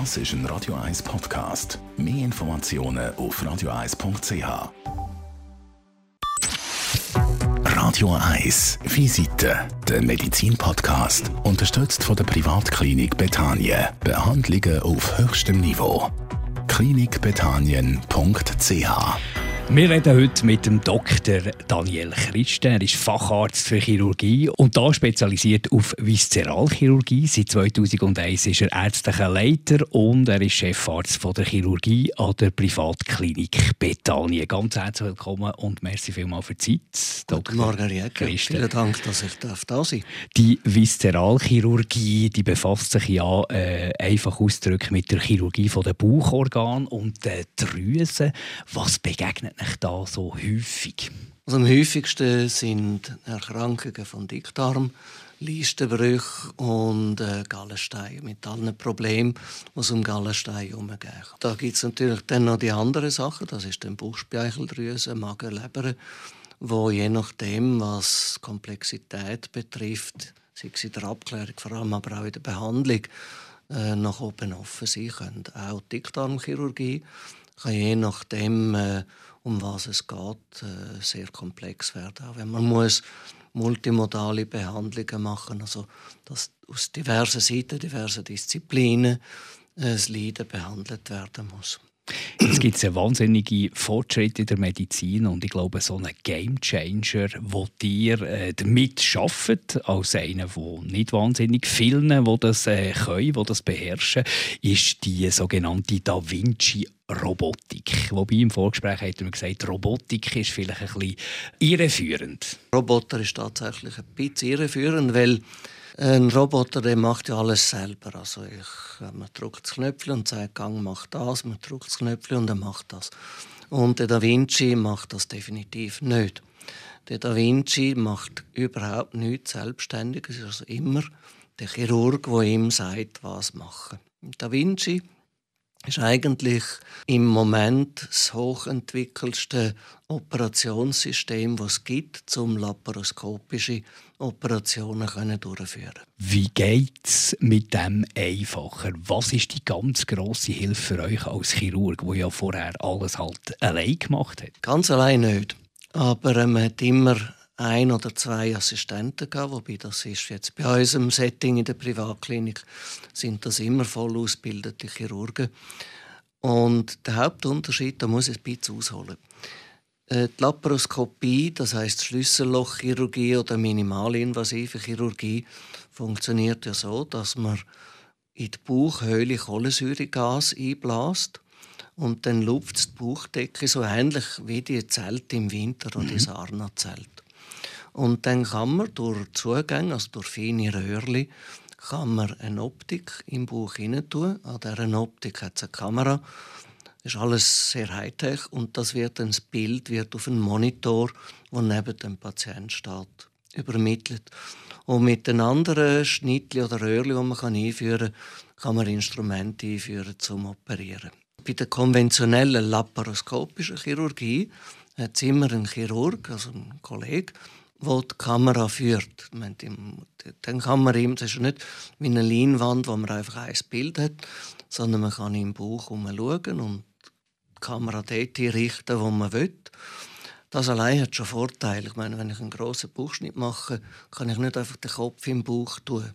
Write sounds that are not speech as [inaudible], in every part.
Das ist ein Radio 1 Podcast. Mehr Informationen auf radio1.ch. Radio 1 Visite, der Medizin-Podcast, unterstützt von der Privatklinik Betanien. Behandlungen auf höchstem Niveau. klinikbetanien.ch wir reden heute mit dem Dr. Daniel Christen. Er ist Facharzt für Chirurgie und da spezialisiert auf Viszeralchirurgie. Seit 2001 ist er ärztlicher Leiter und er ist Chefarzt von der Chirurgie an der Privatklinik Bethanien. Ganz herzlich willkommen und merci vielmals für die Zeit. Dr. Margarete, vielen Dank, dass ich da sein darf. Die Viszeralchirurgie die befasst sich ja äh, einfach ausdrücklich mit der Chirurgie der Bauchorgane und der Drüsen. Was begegnet euch da so häufig? Also am häufigsten sind Erkrankungen von Dickdarm, Leistenbrüche und äh, Gallenstein mit allen Problemen, die es um Gallenstein herumgeht. Da gibt es natürlich dann noch die anderen Sachen, das ist dann Bauchspeicheldrüse, Magen, Leber, wo je nachdem, was Komplexität betrifft, sei es in der Abklärung, vor allem aber auch in der Behandlung, äh, nach oben offen sein können. Auch Dickdarmchirurgie kann je nachdem äh, um was es geht, äh, sehr komplex werden. Auch wenn man muss multimodale Behandlungen machen, also dass aus diversen Seiten, diversen Disziplinen äh, das Leiden behandelt werden muss. Jetzt gibt es einen wahnsinnigen Fortschritt in der Medizin und ich glaube, so ein Gamechanger, wo dir äh, damit arbeitet, als einer, der nicht wahnsinnig vielen, die das äh, können, die das beherrschen, ist die sogenannte Da Vinci Robotik. Wobei im Vorgespräch hat mir gesagt, Robotik ist vielleicht ein bisschen irreführend. Roboter ist tatsächlich ein bisschen irreführend, weil ein Roboter der macht ja alles selber. Also ich, man drückt das Knöpfchen und sagt, Gang macht das, man drückt das Knöpfchen und er macht das. Und der Da Vinci macht das definitiv nicht. Der Da Vinci macht überhaupt nichts selbstständig. Es ist also immer der Chirurg, der ihm sagt, was machen. Da Vinci ist eigentlich im Moment das hochentwickelste Operationssystem, das es gibt, um laparoskopische Operationen durchzuführen. Wie geht es mit dem einfacher? Was ist die ganz grosse Hilfe für euch als Chirurg, der ja vorher alles halt allein gemacht hat? Ganz allein nicht. Aber äh, man hat immer ein oder zwei Assistenten gehabt, wobei das ist jetzt bei unserem Setting in der Privatklinik sind das immer voll ausgebildete Chirurgen. Und der Hauptunterschied, da muss ich ein bisschen ausholen. Äh, die Laparoskopie, das heißt Schlüssellochchirurgie oder minimalinvasive Chirurgie, funktioniert ja so, dass man in die Bauchhöhle Kohlensäuregas einbläst und dann lupft die Bauchdecke so ähnlich wie die Zelte im Winter oder die mhm. Und dann kann man durch Zugänge, also durch feine Röhrchen, kann man eine Optik im Bauch hinein tun. An dieser Optik hat es eine Kamera. Das ist alles sehr high-tech und das wird dann Bild wird auf einen Monitor, der neben dem Patienten steht, übermittelt. Und mit den anderen Schnittli oder Röhrli, die man einführen kann, kann man Instrumente einführen zum Operieren. Bei der konventionellen laparoskopischen Chirurgie hat es immer einen Chirurg, also einen Kollegen, wo die Kamera führt. Dann kann man ihm, das ist nicht wie eine Leinwand, wo man einfach ein Bild hat, sondern man kann im Bauch schauen und die Kamera dort richten, wo man will. Das allein hat schon Vorteile. Ich meine, wenn ich einen grossen Bauchschnitt mache, kann ich nicht einfach den Kopf im Bauch tun.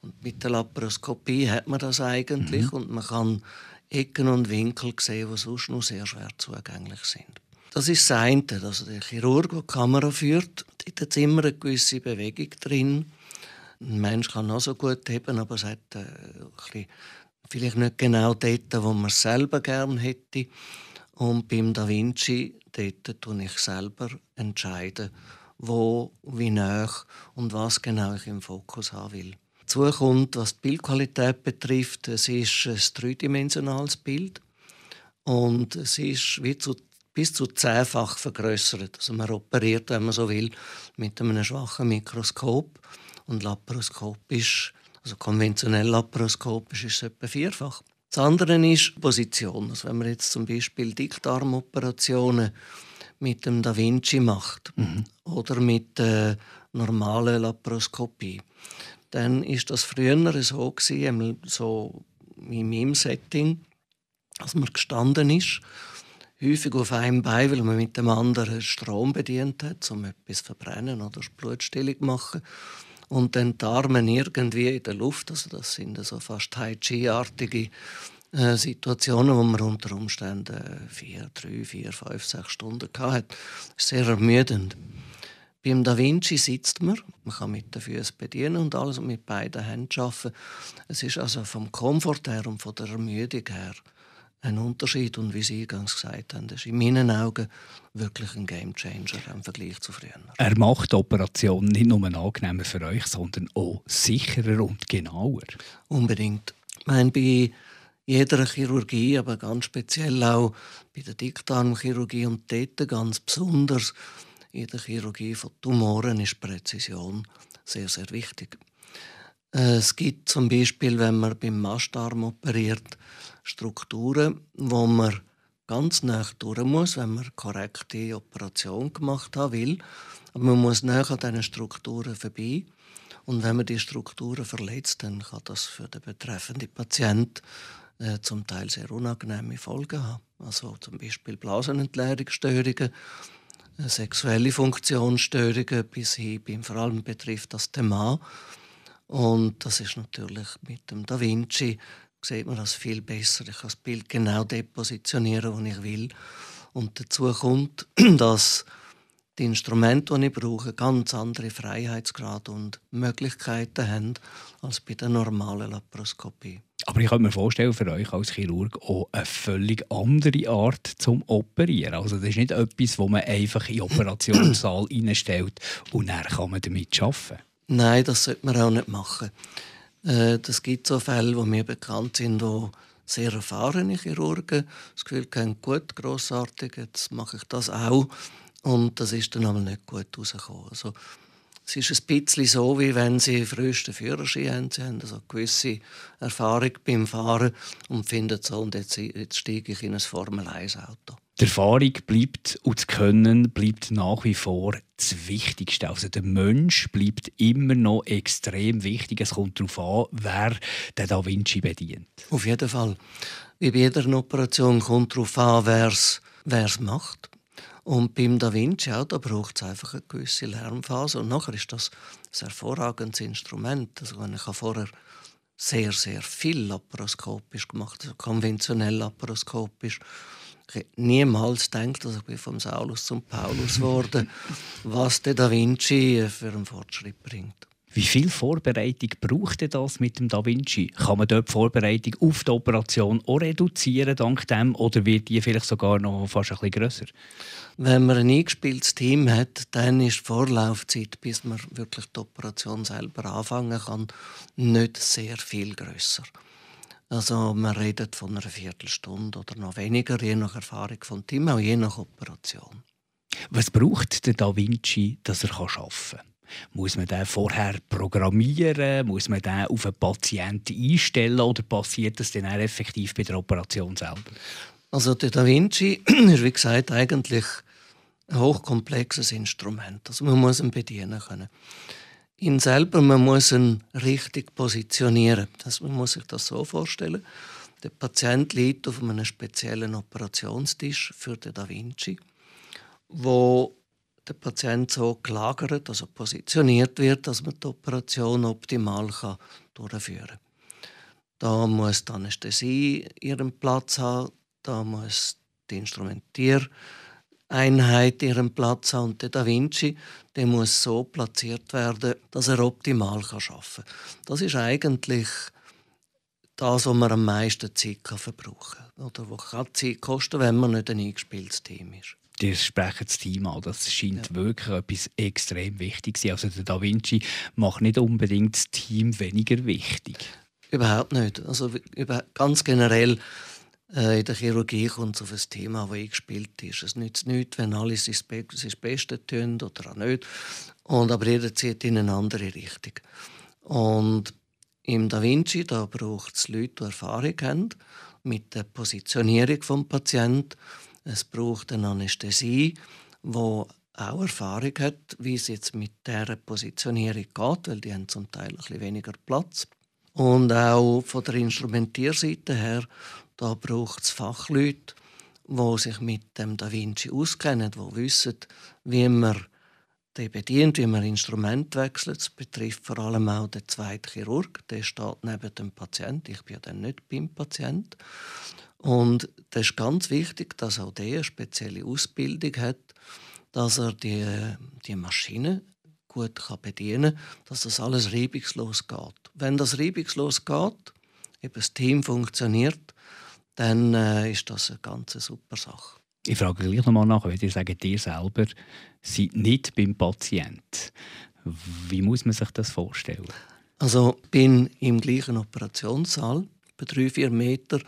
Und mit der Laparoskopie hat man das eigentlich mhm. und man kann Ecken und Winkel sehen, die sonst noch sehr schwer zugänglich sind. Das ist das eine. Also der Chirurg, der die Kamera führt, dort hat immer eine gewisse Bewegung drin. Ein Mensch kann auch so gut heben, aber es hat äh, bisschen, vielleicht nicht genau dort, wo man es selber gerne hätte. Und beim Da Vinci dort tue ich selber entscheiden, wo, wie nah und was genau ich im Fokus haben will. Dazu kommt, was die Bildqualität betrifft, es ist ein dreidimensionales Bild und es ist wie zu bis zu zehnfach vergrößert. Also man operiert, wenn man so will, mit einem schwachen Mikroskop und laparoskopisch, also konventionell laparoskopisch ist es etwa vierfach. Das andere ist Position. Also wenn man jetzt zum Beispiel Dickdarmoperationen mit dem Da Vinci macht mhm. oder mit der normalen Laparoskopie, dann ist das früher so gewesen, so in meinem Setting, dass man gestanden ist, häufig auf einem Bein, weil man mit dem anderen Strom bedient hat, um etwas zu verbrennen oder Blutstillung zu machen. Und dann die Arme irgendwie in der Luft, also das sind so fast Tai Chi-artige äh, Situationen, wo man unter Umständen vier, drei, vier, fünf, sechs Stunden hatte. Das ist sehr ermüdend. Beim Da Vinci sitzt man, man kann mit den Füßen bedienen und alles und mit beiden Händen arbeiten. Es ist also vom Komfort her und von der Ermüdung her ein Unterschied. Und wie Sie ganz gesagt haben, das ist in meinen Augen wirklich ein Gamechanger im Vergleich zu früher. Er macht die Operation nicht nur angenehmer für euch, sondern auch sicherer und genauer. Unbedingt. Ich meine, bei jeder Chirurgie, aber ganz speziell auch bei der Dickdarmchirurgie und dort ganz besonders in der Chirurgie von Tumoren ist Präzision sehr, sehr wichtig. Äh, es gibt zum Beispiel, wenn man beim Mastdarm operiert, Strukturen, wo man ganz nah durch muss, wenn man korrekte Operation gemacht haben will. Aber man muss näher an diesen Strukturen vorbei. Und wenn man die Strukturen verletzt, dann kann das für den betreffenden Patient äh, zum Teil sehr unangenehme Folgen haben. Also zum Beispiel Blasenentleerungsstörungen, äh, sexuelle Funktionsstörungen bis hin, vor allem betrifft das Mann. Und das ist natürlich mit dem Da Vinci sieht man das viel besser. Ich kann das Bild genau depositionieren, wo ich will. Und dazu kommt, [clears throat] dass die Instrumente, die ich brauche, ganz andere Freiheitsgrade und Möglichkeiten haben als bei der normalen Laparoskopie. Aber ich kann mir vorstellen, für euch als Chirurg auch eine völlig andere Art zum Operieren. Also das ist nicht etwas, wo man einfach in den [clears throat] Operationssaal reinstellt und dann kann man damit arbeiten. Nein, das sollte man auch nicht machen. Äh, das gibt so Fälle, wo mir bekannt sind, wo sehr erfahrene Chirurgen das Gefühl haben, gut, grossartig, jetzt mache ich das auch. Und das ist dann aber nicht gut rausgekommen. Also, es ist ein bisschen so, wie wenn Sie frühesten Führerschein haben. Sie haben also eine gewisse Erfahrung beim Fahren und finden so, und jetzt, jetzt steige ich in ein Formel-1-Auto. Die Erfahrung bleibt und das Können bleibt nach wie vor das Wichtigste. Also der Mensch bleibt immer noch extrem wichtig. Es kommt darauf an, wer den Da Vinci bedient. Auf jeden Fall. Wie bei jeder Operation kommt darauf an, wer es macht. Und beim Da Vinci auch, da braucht es einfach eine gewisse Lärmphase. Und nachher ist das ein hervorragendes Instrument. Also ich habe vorher sehr, sehr viel laparoskopisch gemacht, also konventionell laparoskopisch. Ich niemals gedacht, dass ich vom Saulus zum Paulus wurde, [laughs] was der Da Vinci für einen Fortschritt bringt. Wie viel Vorbereitung braucht das mit dem Da Vinci? Kann man dort die Vorbereitung auf die Operation auch reduzieren dank dem oder wird die vielleicht sogar noch fast ein bisschen grösser? Wenn man ein eingespieltes Team hat, dann ist die Vorlaufzeit, bis man wirklich die Operation selber anfangen kann, nicht sehr viel grösser. Also man redet von einer Viertelstunde oder noch weniger, je nach Erfahrung vom Team, auch je nach Operation. Was braucht der Da Vinci, dass er arbeiten kann? Muss man den vorher programmieren? Muss man den auf einen Patienten einstellen? Oder passiert das dann effektiv bei der Operation selber? Also der Da Vinci [clears throat] ist, wie gesagt, eigentlich ein hochkomplexes Instrument. Also man muss ihn bedienen können ihn selber, man muss ihn richtig positionieren. Das, man muss sich das so vorstellen. Der Patient liegt auf einem speziellen Operationstisch für den Da Vinci, wo der Patient so gelagert, also positioniert wird, dass man die Operation optimal kann durchführen kann. Da muss die Anästhesie ihren Platz haben, da muss die Instrumentier Einheit ihren Platz haben. Und der Da Vinci der muss so platziert werden, dass er optimal arbeiten kann. Das ist eigentlich das, was man am meisten Zeit verbrauchen kann. Oder was kann Zeit kosten, wenn man nicht ein eingespieltes Team ist. Die sprechen das Team an. Das scheint ja. wirklich etwas extrem wichtig zu sein. Also der Da Vinci macht nicht unbedingt das Team weniger wichtig. Überhaupt nicht. Also ganz generell in der Chirurgie kommt es auf ein Thema, das eingespielt ist. Es nützt nichts, wenn alle sein Bestes tun oder auch nicht. Und, aber jeder zieht in eine andere Richtung. Und im Da Vinci da braucht es Leute, die Erfahrung haben mit der Positionierung des Patienten. Es braucht eine Anästhesie, die auch Erfahrung hat, wie es jetzt mit dieser Positionierung geht, weil die haben zum Teil ein bisschen weniger Platz. Und auch von der Instrumentierseite her, da braucht es Fachleute, die sich mit dem Da Vinci auskennen, die wissen, wie man den bedient, wie man Instrument wechselt. Das betrifft vor allem auch den zweiten Chirurg. Der steht neben dem Patienten. Ich bin ja dann nicht beim Patienten. Und das ist ganz wichtig, dass auch der eine spezielle Ausbildung hat, dass er die, die Maschine gut kann bedienen kann, dass das alles reibungslos geht. Wenn das reibungslos geht, eben das Team funktioniert, dann äh, ist das eine ganz super Sache. Ich frage gleich nochmal nach, wenn ihr sagt, ihr selber seid nicht beim Patient. Wie muss man sich das vorstellen? Also ich bin im gleichen Operationssaal, bei drei, vier Meter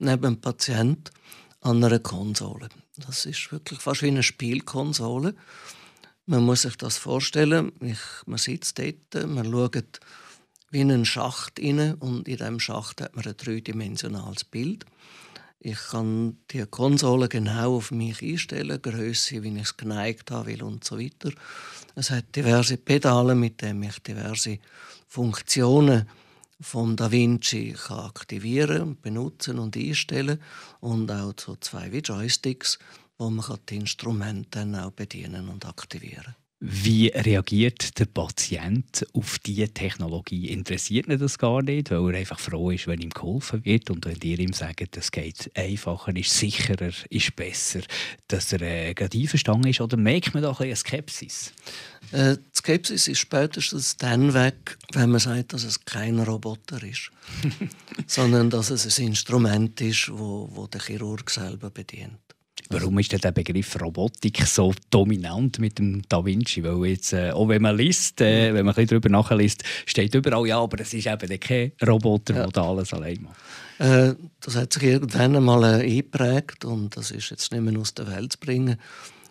neben dem Patient an einer Konsole. Das ist wirklich fast wie eine Spielkonsole. Man muss sich das vorstellen. Ich, man sitzt dort, man schaut wie in einen Schacht rein und in diesem Schacht hat man ein dreidimensionales Bild. Ich kann die Konsole genau auf mich einstellen, Größe, wie ich es geneigt haben will und so weiter. Es hat diverse Pedale, mit denen ich diverse Funktionen vom Da Vinci aktivieren, benutzen und einstellen und auch so zwei wie Joysticks, wo man die Instrumente dann auch bedienen und aktivieren kann. Wie reagiert der Patient auf diese Technologie? Interessiert ihn das gar nicht, weil er einfach froh ist, wenn ihm geholfen wird und wenn ihr ihm sagt, es geht einfacher, ist sicherer, ist besser, dass er äh, gerade einverstanden ist? Oder merkt man da ein eine Skepsis? Äh, die Skepsis ist spätestens dann weg, wenn man sagt, dass es kein Roboter ist, [laughs] sondern dass es ein Instrument ist, wo, wo der Chirurg selber bedient. Warum ist denn der Begriff Robotik so dominant mit dem Da Vinci? Weil jetzt, äh, auch wenn man liest, äh, wenn man ein darüber nachliest, steht überall, ja, aber es ist eben kein Roboter, ja. der alles allein macht. Äh, das hat sich irgendwann einmal äh, eingeprägt und das ist jetzt nicht mehr aus der Welt zu bringen.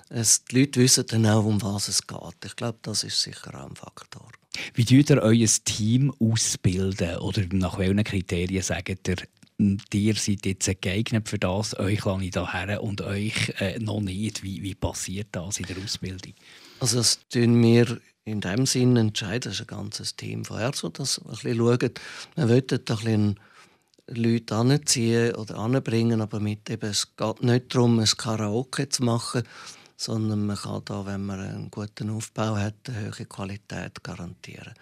Es, die Leute wissen dann auch, um was es geht. Ich glaube, das ist sicher auch ein Faktor. Wie tut ihr euer Team ausbilden? Oder nach welchen Kriterien sagt ihr, ihr seid jetzt geeignet für das, euch ich daher und euch äh, noch nicht. Wie, wie passiert das in der Ausbildung? Also das tun wir in dem Sinne entscheiden. Das ist ein ganzes Team von Ärzten, das ein bisschen schaut. Wir wollen ein bisschen Leute anziehen oder anbringen, aber mit eben, es geht nicht darum, ein Karaoke zu machen, sondern man kann da, wenn man einen guten Aufbau hat, eine hohe Qualität garantieren.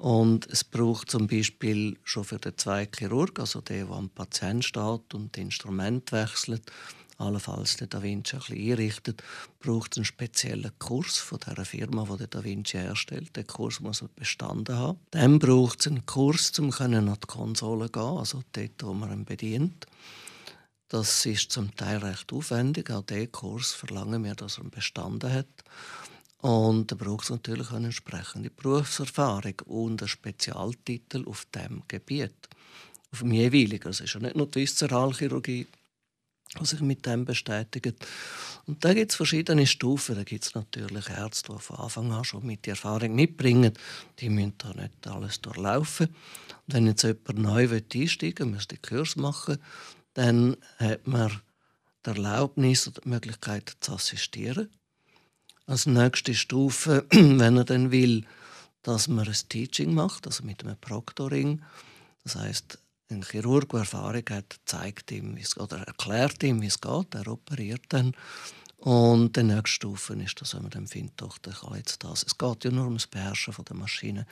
Und es braucht zum Beispiel schon für den zweiten Chirurg, also der, der am Patient steht und das Instrument wechselt, allenfalls den Da Vinci ein bisschen einrichtet, braucht es einen speziellen Kurs von der Firma, die den Da Vinci herstellt. Der Kurs muss bestanden haben. Dann braucht es einen Kurs, um an die Konsole zu gehen, also dort, wo man ihn bedient. Das ist zum Teil recht aufwendig. Auch diesen Kurs verlangen wir, dass er ihn bestanden hat. Und da braucht es natürlich eine entsprechende Berufserfahrung und einen Spezialtitel auf dem Gebiet. Auf dem jeweiligen. Es ist ja nicht nur die Viszeralchirurgie, die sich mit dem bestätigt. Und da gibt es verschiedene Stufen. Da gibt es natürlich Ärzte, die von Anfang an schon mit der Erfahrung mitbringen. Die müssen da nicht alles durchlaufen. Und wenn jetzt jemand neu einsteigen will, müsste Kurs machen, dann hat man die Erlaubnis oder die Möglichkeit zu assistieren als nächste Stufe, [clears throat] wenn er dann will, dass man ein Teaching macht, also mit einem Proctoring. Das heißt, ein Chirurg, der Erfahrung hat, zeigt ihm oder erklärt ihm, wie es geht. Er operiert dann. Und die nächste Stufe ist, dass man dann findet, doch, der kann jetzt das. Es geht ja nur um das Beherrschen von der Maschine.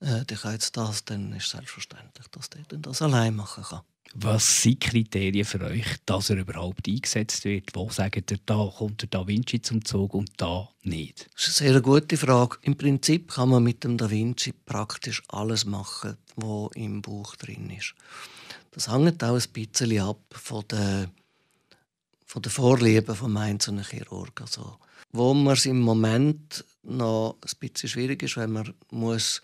Äh, der kann jetzt das, dann ist selbstverständlich, dass der das allein machen kann. Was sind Kriterien für euch, dass er überhaupt eingesetzt wird? Wo sagt ihr, da kommt der Da Vinci zum Zug und da nicht? Das ist eine sehr gute Frage. Im Prinzip kann man mit dem Da Vinci praktisch alles machen, was im Buch drin ist. Das hängt auch ein bisschen ab von der, von der Vorliebe vom einzelnen Chirurg. Also, wo man es im Moment noch ein bisschen schwierig ist, wenn man muss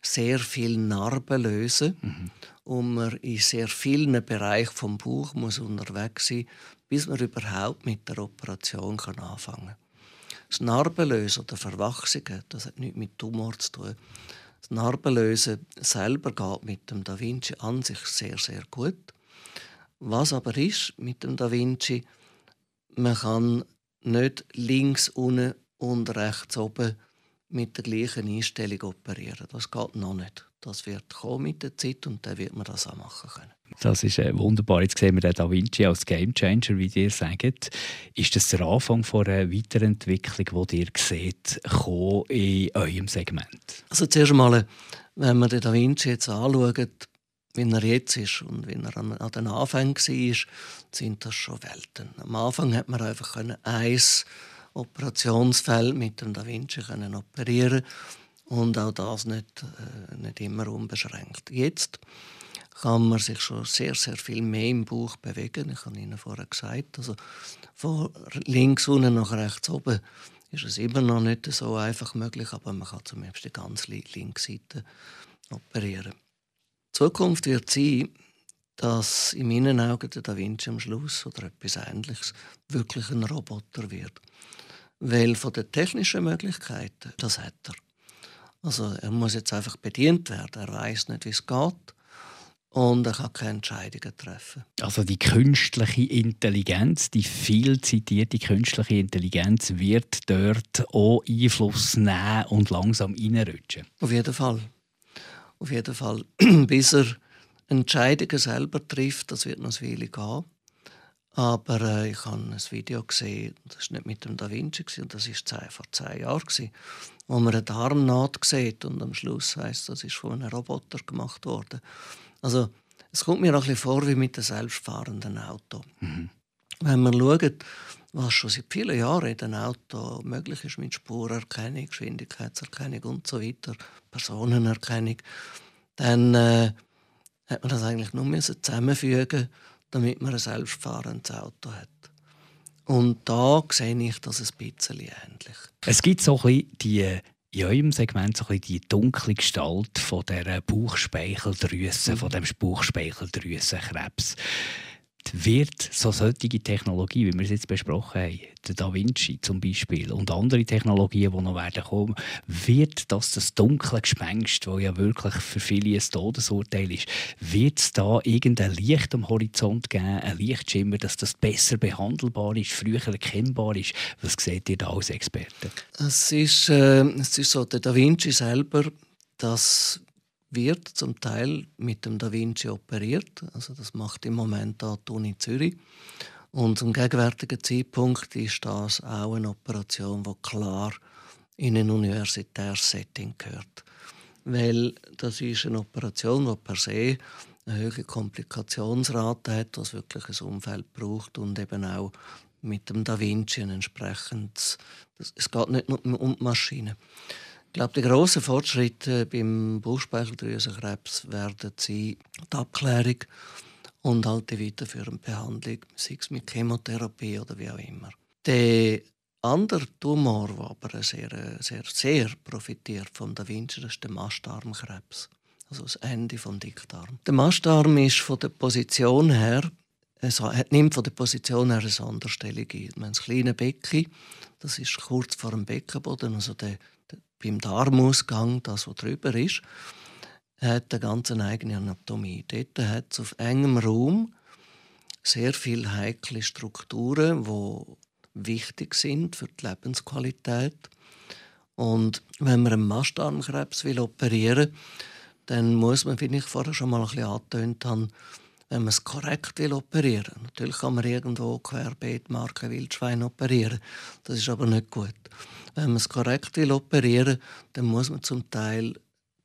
sehr viele Narben lösen mhm. und man in sehr vielen Bereichen vom Bauch muss unterwegs sein, bis man überhaupt mit der Operation kann anfangen kann. Das Narbenlösen oder Verwachsungen, das hat nichts mit Tumor zu tun. Das Narbenlösen selber geht mit dem Da Vinci an sich sehr, sehr gut. Was aber ist mit dem Da Vinci, man kann nicht links unten und rechts oben mit der gleichen Einstellung operieren. Das geht noch nicht. Das wird kommen mit der Zeit und dann wird man das auch machen können. Das ist äh, wunderbar. Jetzt sehen wir den Da Vinci als Gamechanger, wie ihr sagt. Ist das der Anfang von einer Weiterentwicklung, die ihr seht, in eurem Segment? Also zuerst einmal, wenn man den Da Vinci jetzt anschaut, wie er jetzt ist und wie er an, an den Anfängen war, sind das schon Welten. Am Anfang hat man einfach ein Operationsfeld mit dem Da Vinci können operieren und auch das nicht, äh, nicht immer unbeschränkt. Jetzt kann man sich schon sehr, sehr viel mehr im Bauch bewegen. Ich habe Ihnen vorher gesagt, also von links unten nach rechts oben ist es immer noch nicht so einfach möglich, aber man kann zumindest die ganze linke Seite operieren. Die Zukunft wird sein, dass in meinen Augen der Da Vinci am Schluss oder etwas Ähnliches wirklich ein Roboter wird. Weil von den technischen Möglichkeiten, das hat er. Also er muss jetzt einfach bedient werden. Er weiß nicht, wie es geht und er kann keine Entscheidungen treffen. Also die künstliche Intelligenz, die viel zitierte künstliche Intelligenz wird dort auch Einfluss nehmen und langsam reinrutschen. Auf jeden Fall. Auf jeden Fall. [clears throat] Bis er Entscheidungen selber trifft, das wird noch eine Weile gehen. Aber äh, ich habe ein Video gesehen, das war nicht mit dem Da Vinci, und das war vor zehn Jahren, gewesen, wo man eine Darmnaht sieht und am Schluss heißt, das ist von einem Roboter gemacht worden. Also es kommt mir auch ein bisschen vor wie mit einem selbstfahrenden Auto. Mhm. Wenn man schaut, was schon seit vielen Jahren in den Auto möglich ist mit Spurerkennung, Geschwindigkeitserkennung und so weiter, Personenerkennung, dann äh, hat man das eigentlich nur zusammenfügen damit man ein selbstfahrendes Auto hat. Und da sehe ich das ein bisschen ähnlich. Es gibt so ein bisschen die in eurem Segment so ein die dunkle Gestalt von der Bauchspeicheldrüse, mhm. von dem Bauchspeicheldrüsenkrebs wird so solche Technologie, wie wir es jetzt besprochen haben, der Da Vinci zum Beispiel und andere Technologien, die noch werden kommen, wird das das dunkle Gespenst, das ja wirklich für viele ein Todesurteil ist, wird es da irgendein Licht am Horizont geben, ein Lichtschimmer, dass das besser behandelbar ist, früher erkennbar ist? Was seht ihr da als Experte? Es ist, äh, es ist so, der Da Vinci selber, das wird zum Teil mit dem Da Vinci operiert. Also das macht im Moment auch die Zürich. Und zum gegenwärtigen Zeitpunkt ist das auch eine Operation, die klar in ein universitäres Setting gehört. Weil das ist eine Operation, die per se eine hohe Komplikationsrate hat, was wirklich ein Umfeld braucht und eben auch mit dem Da Vinci ein entsprechendes. Es geht nicht nur um die Maschine. Ich glaube, die grossen Fortschritte beim Bauchspeicheldrüsenkrebs werden sein die Abklärung und halt die weiterführende Behandlung, sei es mit Chemotherapie oder wie auch immer. Der andere Tumor, der aber sehr, sehr, sehr profitiert von Da Vinci, ist der Mastdarmkrebs. Also das Ende vom Dickdarm. Der Mastdarm ist von der Position her es nimmt von der Position her eine Sonderstellung ein. Wir haben das kleine Becken, das ist kurz vor dem Beckenboden, also der, beim Darmausgang, das, was drüber ist, hat eine ganz eigene Anatomie. Dort hat es auf engem Raum sehr viele heikle Strukturen, die wichtig sind für die Lebensqualität. Und wenn man einen Mastdarmkrebs operieren will, dann muss man, wie ich vorher schon mal ein bisschen angetönt habe, wenn man es korrekt will operieren. Natürlich kann man irgendwo querbeet Marke Wildschwein operieren. Das ist aber nicht gut. Wenn man es korrekt will operieren, dann muss man zum Teil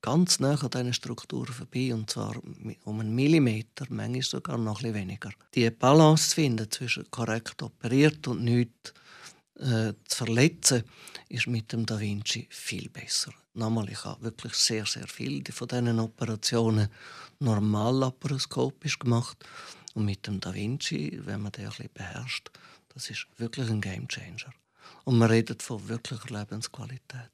ganz nah an diesen Strukturen vorbei, und zwar um einen Millimeter, manchmal sogar noch ein bisschen weniger. Die Balance zu finden zwischen korrekt operiert und nichts äh, zu verletzen, ist mit dem Da Vinci viel besser. Nochmal, ich habe wirklich sehr, sehr viele von diesen Operationen normal laparoskopisch gemacht. Und mit dem Da Vinci, wenn man den ein beherrscht, das ist wirklich ein Game Changer. Und man redet von wirklicher Lebensqualität.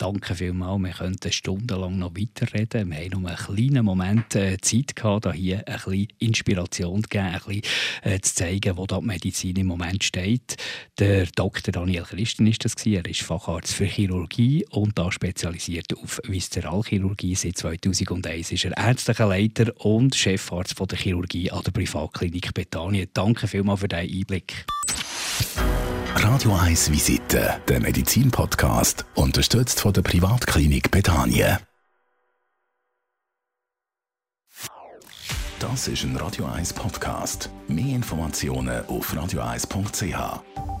Danke vielmals. Wir könnten stundenlang noch weiterreden. Wir haben nur einen kleinen Moment äh, Zeit gehabt, hier ein bisschen Inspiration zu geben, ein bisschen äh, zu zeigen, wo die Medizin im Moment steht. Der Dr. Daniel Christen ist das Er ist Facharzt für Chirurgie und da spezialisiert auf Viszeralchirurgie. Seit 2001 ist er ärztlicher Leiter und Chefarzt von der Chirurgie an der Privatklinik Bethanien. Danke vielmals für diesen Einblick. Radio 1 Visite, der Medizin-Podcast, unterstützt von der Privatklinik Bethanien. Das ist ein Radio 1 Podcast. Mehr Informationen auf radio1.ch.